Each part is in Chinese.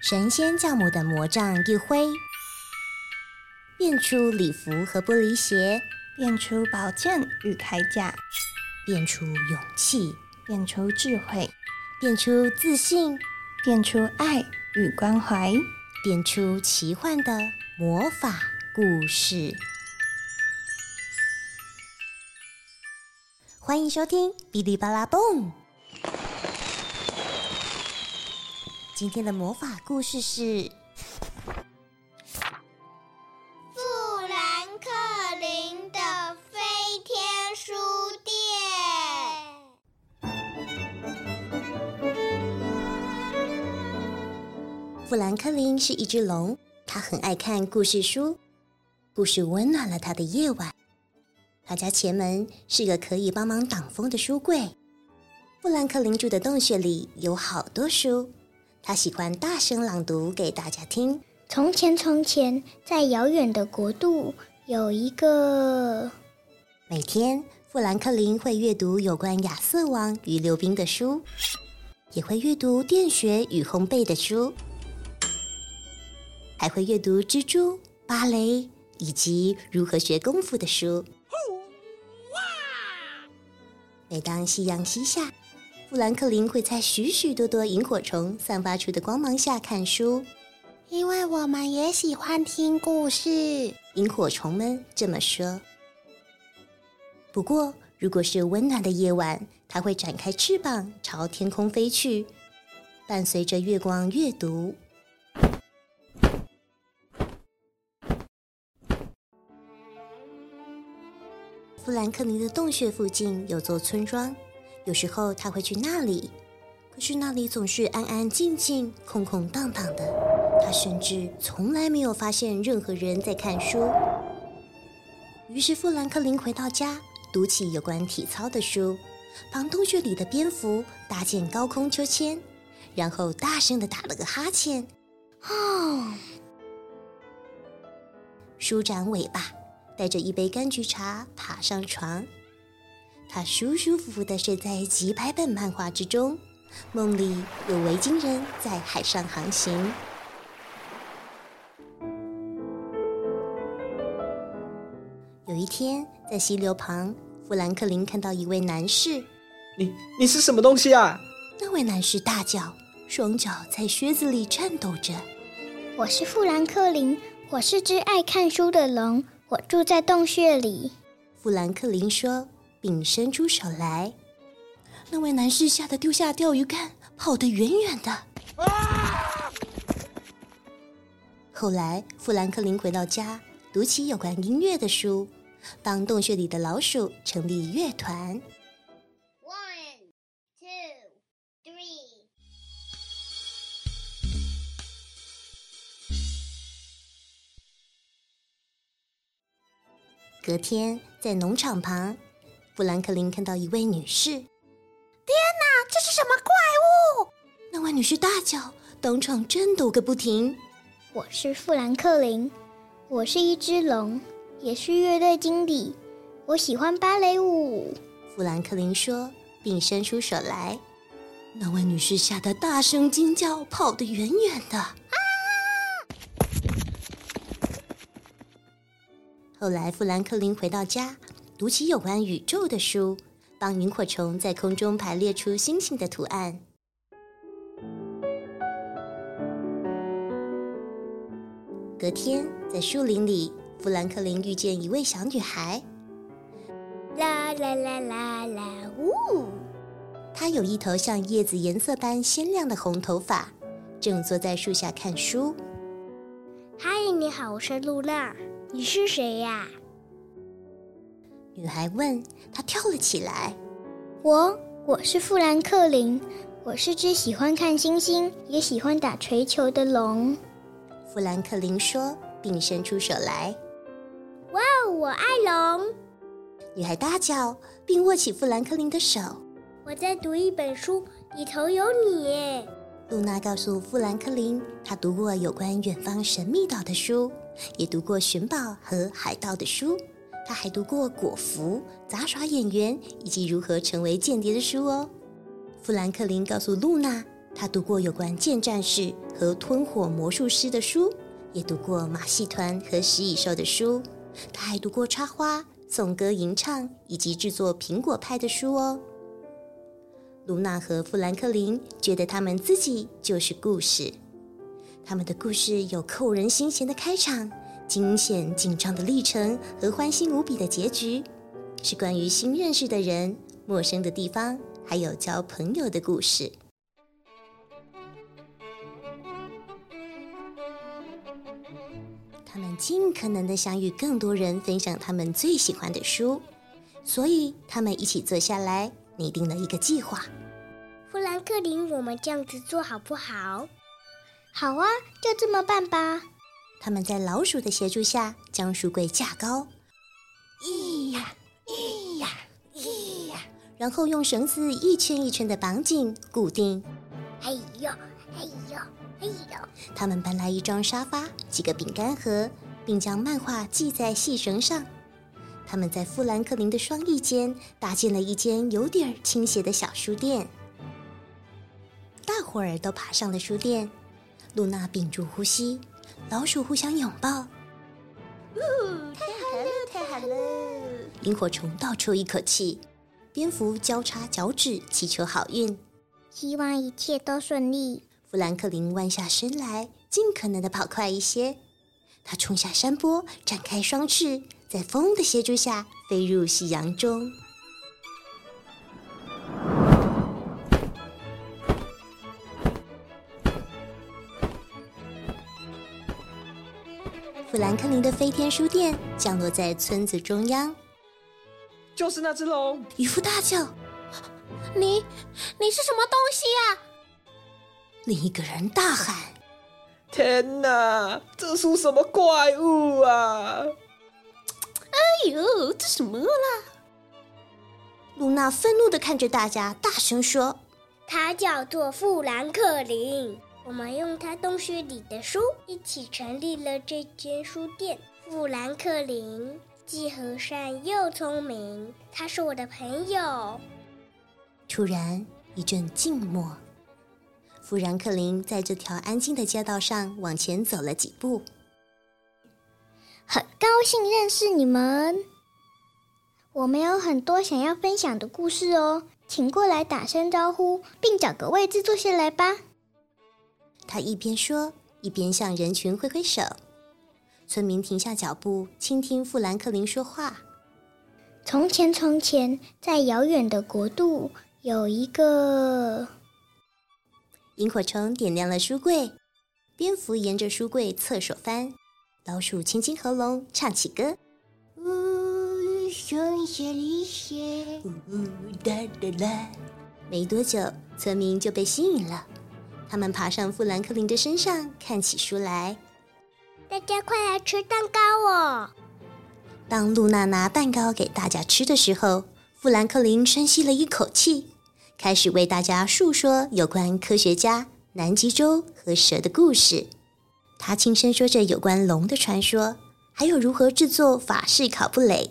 神仙教母的魔杖一挥，变出礼服和玻璃鞋，变出宝剑与铠甲，变出勇气，变出智慧，变出自信，变出爱与关怀，变出奇幻的魔法故事。欢迎收听《哔哩吧啦蹦》。今天的魔法故事是富兰克林的飞天书店。富兰克林是一只龙，他很爱看故事书，故事温暖了他的夜晚。他家前门是个可以帮忙挡风的书柜。富兰克林住的洞穴里有好多书。他喜欢大声朗读给大家听。从前，从前，在遥远的国度，有一个。每天，富兰克林会阅读有关亚瑟王与溜冰的书，也会阅读电学与烘焙的书，还会阅读蜘蛛、芭蕾以及如何学功夫的书。每当夕阳西下。富兰克林会在许许多多萤火虫散发出的光芒下看书，因为我们也喜欢听故事。萤火虫们这么说。不过，如果是温暖的夜晚，它会展开翅膀朝天空飞去，伴随着月光阅读。富兰克林的洞穴附近有座村庄。有时候他会去那里，可是那里总是安安静静、空空荡荡的。他甚至从来没有发现任何人在看书。于是富兰克林回到家，读起有关体操的书，帮洞穴里的蝙蝠搭建高空秋千，然后大声的打了个哈欠。哦，舒展尾巴，带着一杯柑橘茶爬上床。他舒舒服服的睡在几百本漫画之中，梦里有维京人在海上航行。有一天，在溪流旁，富兰克林看到一位男士。你你是什么东西啊？那位男士大叫，双脚在靴子里颤抖着。我是富兰克林，我是只爱看书的龙，我住在洞穴里。富兰克林说。并伸出手来，那位男士吓得丢下钓鱼竿，跑得远远的。后来，富兰克林回到家，读起有关音乐的书，帮洞穴里的老鼠成立乐团。One, two, three。隔天，在农场旁。富兰克林看到一位女士，天哪，这是什么怪物？那位女士大叫，当场颤抖个不停。我是富兰克林，我是一只龙，也是乐队经理。我喜欢芭蕾舞。富兰克林说，并伸出手来。那位女士吓得大声惊叫，跑得远远的。啊！后来，富兰克林回到家。读起有关宇宙的书，帮萤火虫在空中排列出星星的图案。隔天，在树林里，富兰克林遇见一位小女孩。啦啦啦啦啦！呜！她有一头像叶子颜色般鲜亮的红头发，正坐在树下看书。嗨，你好，我是露娜。你是谁呀？女孩问：“她跳了起来。”“我，我是富兰克林，我是只喜欢看星星，也喜欢打锤球的龙。”富兰克林说，并伸出手来。“哇，我爱龙！”女孩大叫，并握起富兰克林的手。“我在读一本书，里头有你。”露娜告诉富兰克林，她读过有关远方神秘岛的书，也读过寻宝和海盗的书。他还读过果蝠、杂耍演员以及如何成为间谍的书哦。富兰克林告诉露娜，他读过有关剑战士和吞火魔术师的书，也读过马戏团和食蚁兽的书。他还读过插花、颂歌吟唱以及制作苹果派的书哦。露娜和富兰克林觉得他们自己就是故事，他们的故事有扣人心弦的开场、惊险紧张的历程和欢欣无比的结局，是关于新认识的人、陌生的地方，还有交朋友的故事。他们尽可能的想与更多人分享他们最喜欢的书，所以他们一起坐下来拟定了一个计划。富兰克林，我们这样子做好不好？好啊，就这么办吧。他们在老鼠的协助下将书柜架高，咿呀咿呀咿呀，然后用绳子一圈一圈的绑紧固定。哎呦，哎呦，哎呦！他们搬来一张沙发、几个饼干盒，并将漫画系在细绳上。他们在富兰克林的双翼间搭建了一间有点倾斜的小书店。大伙儿都爬上了书店，露娜屏住呼吸，老鼠互相拥抱。呜太好了，太好了！萤火虫倒抽一口气，蝙蝠交叉脚趾祈求好运。希望一切都顺利。富兰克林弯下身来，尽可能的跑快一些。他冲下山坡，展开双翅，在风的协助下飞入夕阳中。富兰克林的飞天书店降落在村子中央，就是那只龙。渔夫大叫。你你是什么东西呀、另一个人大喊。天哪，这出什么怪物啊！哎呦，这什么啦？露娜愤怒的看着大家，大声说他叫做富兰克林。我们用他洞穴里的书一起成立了这间书店。富兰克林既和善又聪明，他是我的朋友。：“突然一阵静默。”富兰克林在这条安静的街道上往前走了几步。很高兴认识你们。我们有很多想要分享的故事哦，请过来打声招呼，并找个位置坐下来吧。他一边说，一边向人群挥挥手。村民停下脚步，倾听富兰克林说话。从前，从前，在遥远的国度，有一个萤火虫点亮了书柜，蝙蝠沿着书柜侧手翻，老鼠轻轻合拢唱起歌。呜，松下里雪，呜哒哒啦。没多久，村民就被吸引了，他们爬上富兰克林的身上，看起书来。大家快来吃蛋糕哦！当露娜拿蛋糕给大家吃的时候，富兰克林深吸了一口气，开始为大家述说有关科学家、南极洲和蛇的故事。他轻声说着有关龙的传说，还有如何制作法式烤布雷。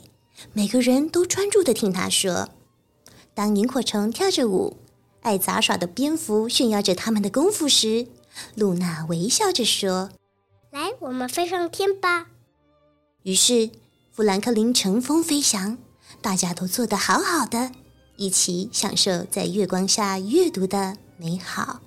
每个人都专注地听他说。当萤火虫跳着舞，爱杂耍的蝙蝠炫耀着他们的功夫时，露娜微笑着说。来，我们飞上天吧！于是，富兰克林乘风飞翔，大家都做得好好的，一起享受在月光下阅读的美好。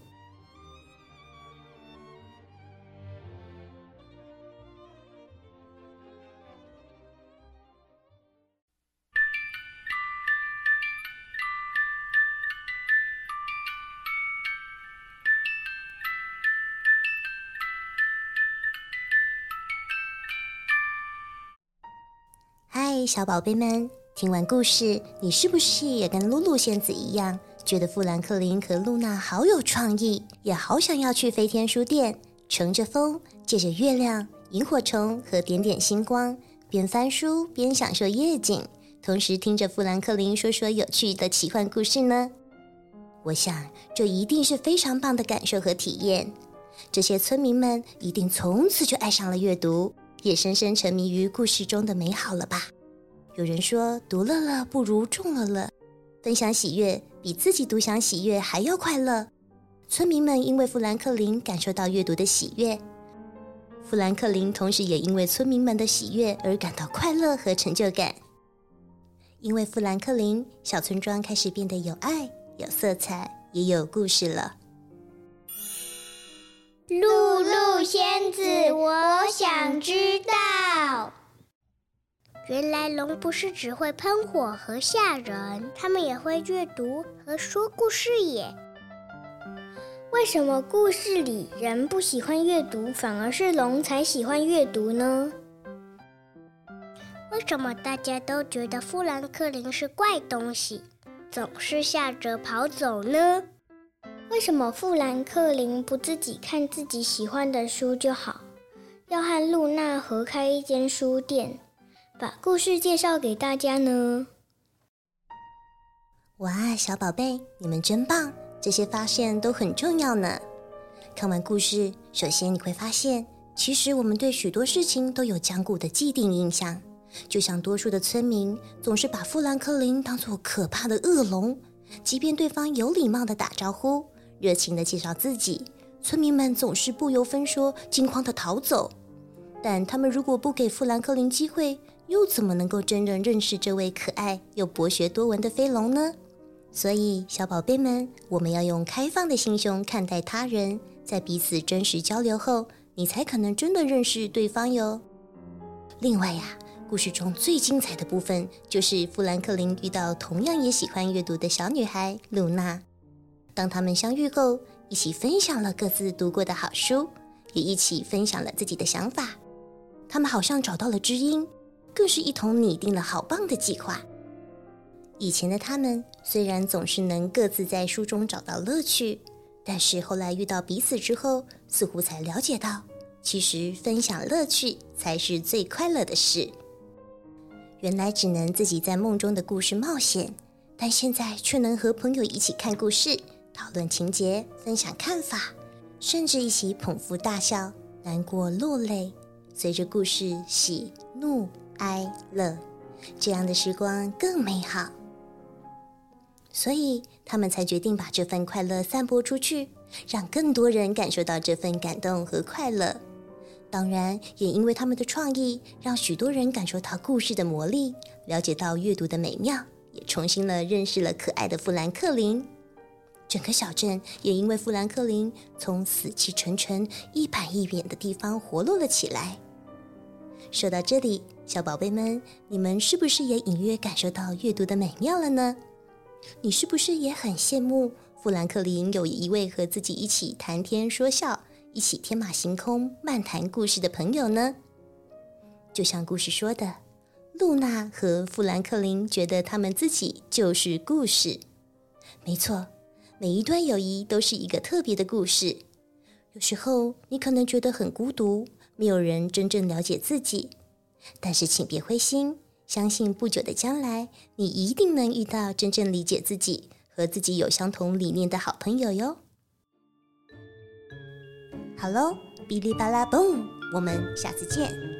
嗨，小宝贝们，听完故事，你是不是也跟露露仙子一样，觉得富兰克林和露娜好有创意，也好想要去飞天书店，乘着风，借着月亮、萤火虫和点点星光，边翻书边享受夜景，同时听着富兰克林说说有趣的奇幻故事呢？我想，这一定是非常棒的感受和体验。这些村民们一定从此就爱上了阅读。也深深沉迷于故事中的美好了吧？有人说，独乐乐不如众乐乐，分享喜悦比自己独享喜悦还要快乐。村民们因为富兰克林感受到阅读的喜悦，富兰克林同时也因为村民们的喜悦而感到快乐和成就感。因为富兰克林，小村庄开始变得有爱、有色彩，也有故事了。露露仙子，我想知道。原来龙不是只会喷火和吓人，它们也会阅读和说故事耶。为什么故事里人不喜欢阅读，反而是龙才喜欢阅读呢？为什么大家都觉得富兰克林是怪东西，总是吓着跑走呢？为什么富兰克林不自己看自己喜欢的书就好，要和露娜合开一间书店，把故事介绍给大家呢？哇，小宝贝，你们真棒！这些发现都很重要呢。看完故事，首先你会发现，其实我们对许多事情都有坚固的既定印象。就像多数的村民总是把富兰克林当作可怕的恶龙，即便对方有礼貌的打招呼、热情的介绍自己，村民们总是不由分说、惊慌的逃走。但他们如果不给富兰克林机会，又怎么能够真正认识这位可爱又博学多闻的飞龙呢？所以，小宝贝们，我们要用开放的心胸看待他人，在彼此真实交流后，你才可能真的认识对方哟。另外呀。故事中最精彩的部分，就是富兰克林遇到同样也喜欢阅读的小女孩露娜。当他们相遇后，一起分享了各自读过的好书，也一起分享了自己的想法。他们好像找到了知音，更是一同拟定了好棒的计划。以前的他们虽然总是能各自在书中找到乐趣，但是后来遇到彼此之后，似乎才了解到，其实分享乐趣才是最快乐的事。原来只能自己在梦中的故事冒险，但现在却能和朋友一起看故事、讨论情节、分享看法，甚至一起捧腹大笑、难过落泪，随着故事喜怒哀乐，这样的时光更美好。所以他们才决定把这份快乐散播出去，让更多人感受到这份感动和快乐。当然，也因为他们的创意，让许多人感受到故事的魔力，了解到阅读的美妙，也重新了认识了可爱的富兰克林。整个小镇也因为富兰克林从死气沉沉、一板一眼的地方活络了起来。说到这里，小宝贝们，你们是不是也隐约感受到阅读的美妙了呢？你是不是也很羡慕富兰克林有一位和自己一起谈天说笑？一起天马行空、漫谈故事的朋友呢？就像故事说的，露娜和富兰克林觉得他们自己就是故事。没错，每一段友谊都是一个特别的故事。有时候你可能觉得很孤独，没有人真正了解自己。但是请别灰心，相信不久的将来，你一定能遇到真正理解自己、和自己有相同理念的好朋友哟。好喽，哔哩吧啦嘣，我们下次见。